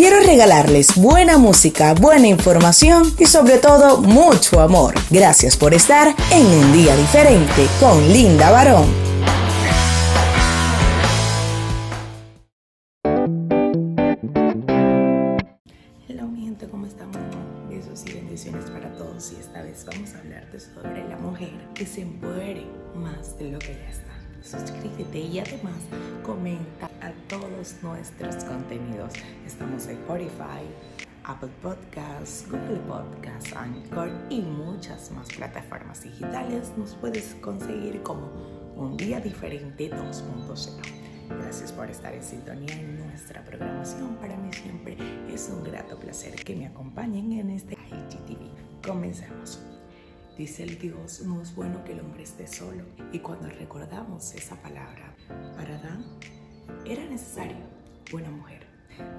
quiero regalarles buena música, buena información y sobre todo mucho amor. Gracias por estar en un día diferente con Linda Barón. Hola mi gente, ¿cómo estamos? Besos y bendiciones para todos y esta vez vamos a hablarte sobre la mujer que se empodere más de lo que ya está suscríbete y además comenta a todos nuestros contenidos. Estamos en Spotify, Apple Podcasts, Google Podcasts, Anchor y muchas más plataformas digitales. Nos puedes conseguir como Un Día Diferente 2.0. Gracias por estar en sintonía en nuestra programación. Para mí siempre es un grato placer que me acompañen en este IGTV. Comencemos. Dice el Dios, no es bueno que el hombre esté solo. Y cuando recordamos esa palabra, para Adán era necesario una mujer.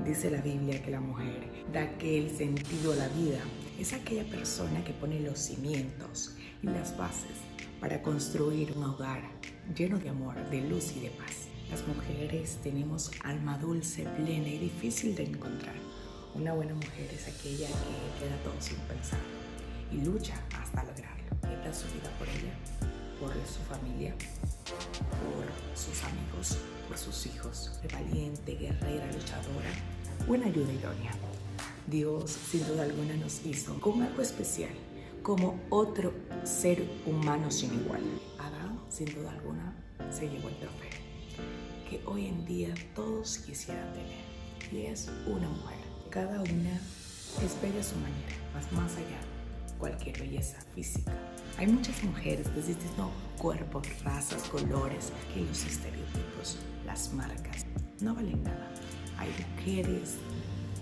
Dice la Biblia que la mujer da aquel sentido a la vida. Es aquella persona que pone los cimientos y las bases para construir un hogar lleno de amor, de luz y de paz. Las mujeres tenemos alma dulce, plena y difícil de encontrar. Una buena mujer es aquella que queda todo sin pensar y lucha hasta lograrlo. Da su vida por ella, por su familia, por sus amigos, por sus hijos. Valiente, guerrera, luchadora, buena ayuda idónea. Dios, sin duda alguna, nos hizo con algo especial, como otro ser humano sin igual. Adán, sin duda alguna, se llevó el trofeo que hoy en día todos quisieran tener, y es una mujer. Cada una es bella a su manera, más más allá cualquier belleza física. Hay muchas mujeres de distintos cuerpos, razas, colores, que los estereotipos, las marcas, no valen nada. Hay mujeres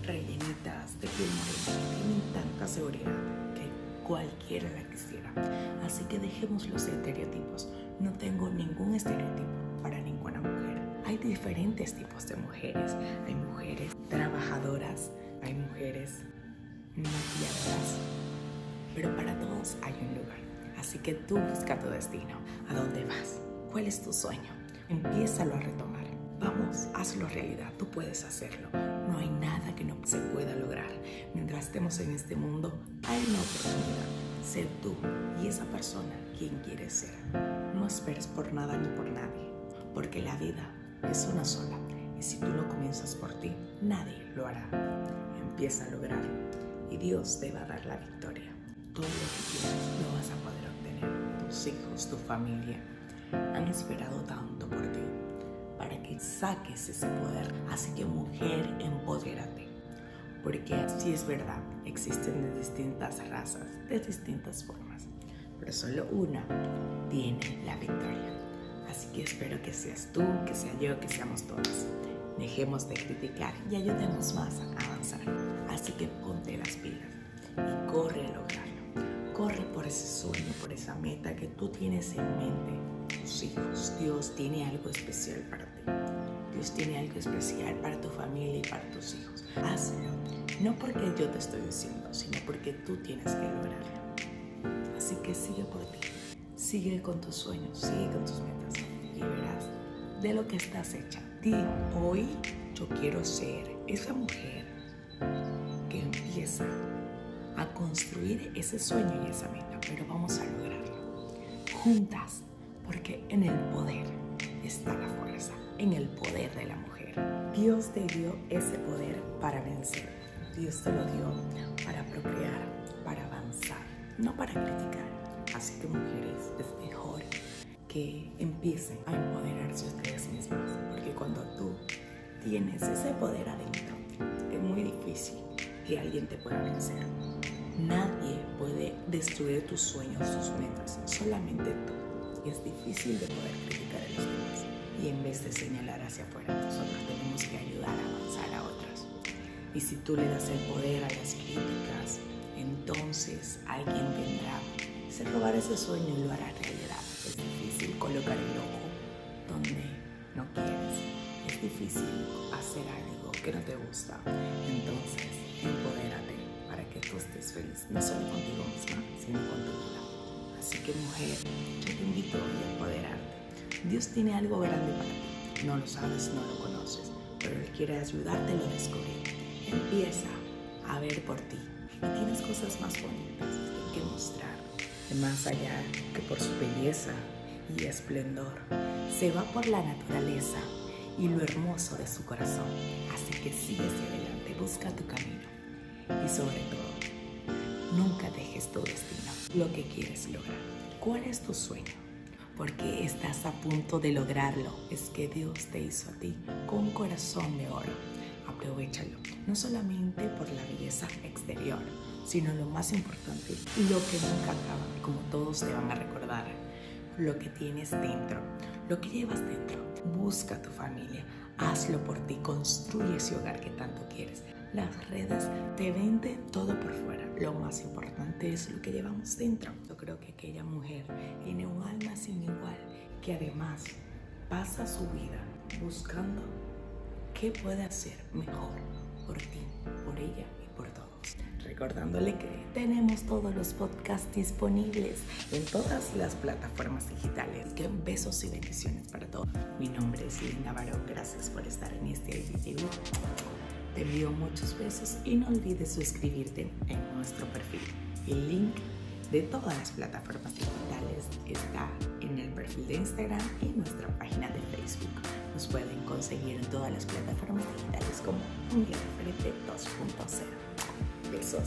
rellenitas de piel morena que tienen tanta seguridad que cualquiera la quisiera. Así que dejemos los estereotipos. No tengo ningún estereotipo para ninguna mujer. Hay diferentes tipos de mujeres. Hay mujeres trabajadoras, hay mujeres maquilladoras, pero para todos hay un lugar. Así que tú busca tu destino. ¿A dónde vas? ¿Cuál es tu sueño? Empiézalo a retomar. Vamos, hazlo realidad. Tú puedes hacerlo. No hay nada que no se pueda lograr. Mientras estemos en este mundo, hay una oportunidad. Sé tú y esa persona quien quieres ser. No esperes por nada ni por nadie, porque la vida es una sola. Y si tú lo comienzas por ti, nadie lo hará. Empieza a lograrlo y Dios te va a dar la victoria todo lo que quieras lo vas a poder obtener. Tus hijos, tu familia han esperado tanto por ti para que saques ese poder. Así que mujer, empodérate. Porque así es verdad, existen de distintas razas, de distintas formas, pero solo una tiene la victoria. Así que espero que seas tú, que sea yo, que seamos todos. Dejemos de criticar y ayudemos más a avanzar. Así que ponte las pilas y corre a lograr Corre por ese sueño, por esa meta que tú tienes en mente. Tus hijos, Dios tiene algo especial para ti. Dios tiene algo especial para tu familia y para tus hijos. Hazlo. No porque yo te estoy diciendo, sino porque tú tienes que lograrlo. Así que sigue por ti. Sigue con tus sueños, sigue con tus metas y verás de lo que estás hecha. Di, hoy yo quiero ser esa mujer construir ese sueño y esa meta, pero vamos a lograrlo juntas, porque en el poder está la fuerza, en el poder de la mujer. Dios te dio ese poder para vencer. Dios te lo dio para procrear, para avanzar, no para criticar. Así que mujeres, es mejor que empiecen a empoderarse ustedes mismas, porque cuando tú tienes ese poder adentro, es muy difícil que alguien te pueda vencer. Nadie puede destruir tus sueños, tus metas, solamente tú. Es difícil de poder criticar a los demás. Y en vez de señalar hacia afuera, nosotros tenemos que ayudar a avanzar a otros. Y si tú le das el poder a las críticas, entonces alguien vendrá, se robará ese sueño y lo hará realidad. Es difícil colocar el ojo donde no quieres. Es difícil hacer algo que no te gusta. Entonces, empodérate para que tú estés feliz, no solo contigo misma, sino con tu vida. Así que mujer, yo te invito a empoderarte. Dios tiene algo grande para ti. No lo sabes, no lo conoces, pero Él quiere ayudarte a descubrir. empieza a ver por ti. Y tienes cosas más bonitas que mostrar. Más allá que por su belleza y esplendor, se va por la naturaleza y lo hermoso de su corazón. Así que sigue hacia adelante, busca tu camino. Y sobre todo, nunca dejes tu destino, lo que quieres lograr. ¿Cuál es tu sueño? Porque estás a punto de lograrlo. Es que Dios te hizo a ti con un corazón de oro. Aprovechalo, no solamente por la belleza exterior, sino lo más importante, lo que nunca acaba, como todos te van a recordar, lo que tienes dentro, lo que llevas dentro. Busca tu familia, hazlo por ti, construye ese hogar que tanto quieres. Las redes te venden todo por fuera. Lo más importante es lo que llevamos dentro. Yo creo que aquella mujer tiene un alma sin igual que además pasa su vida buscando qué puede hacer mejor por ti, por ella y por todos. Recordándole que tenemos todos los podcasts disponibles en todas las plataformas digitales. Que besos y bendiciones para todos. Mi nombre es Linda Barón. Gracias por estar en este video. Te envío muchos besos y no olvides suscribirte en nuestro perfil. El link de todas las plataformas digitales está en el perfil de Instagram y en nuestra página de Facebook. Nos pueden conseguir en todas las plataformas digitales como Un Diferente 2.0. Besos.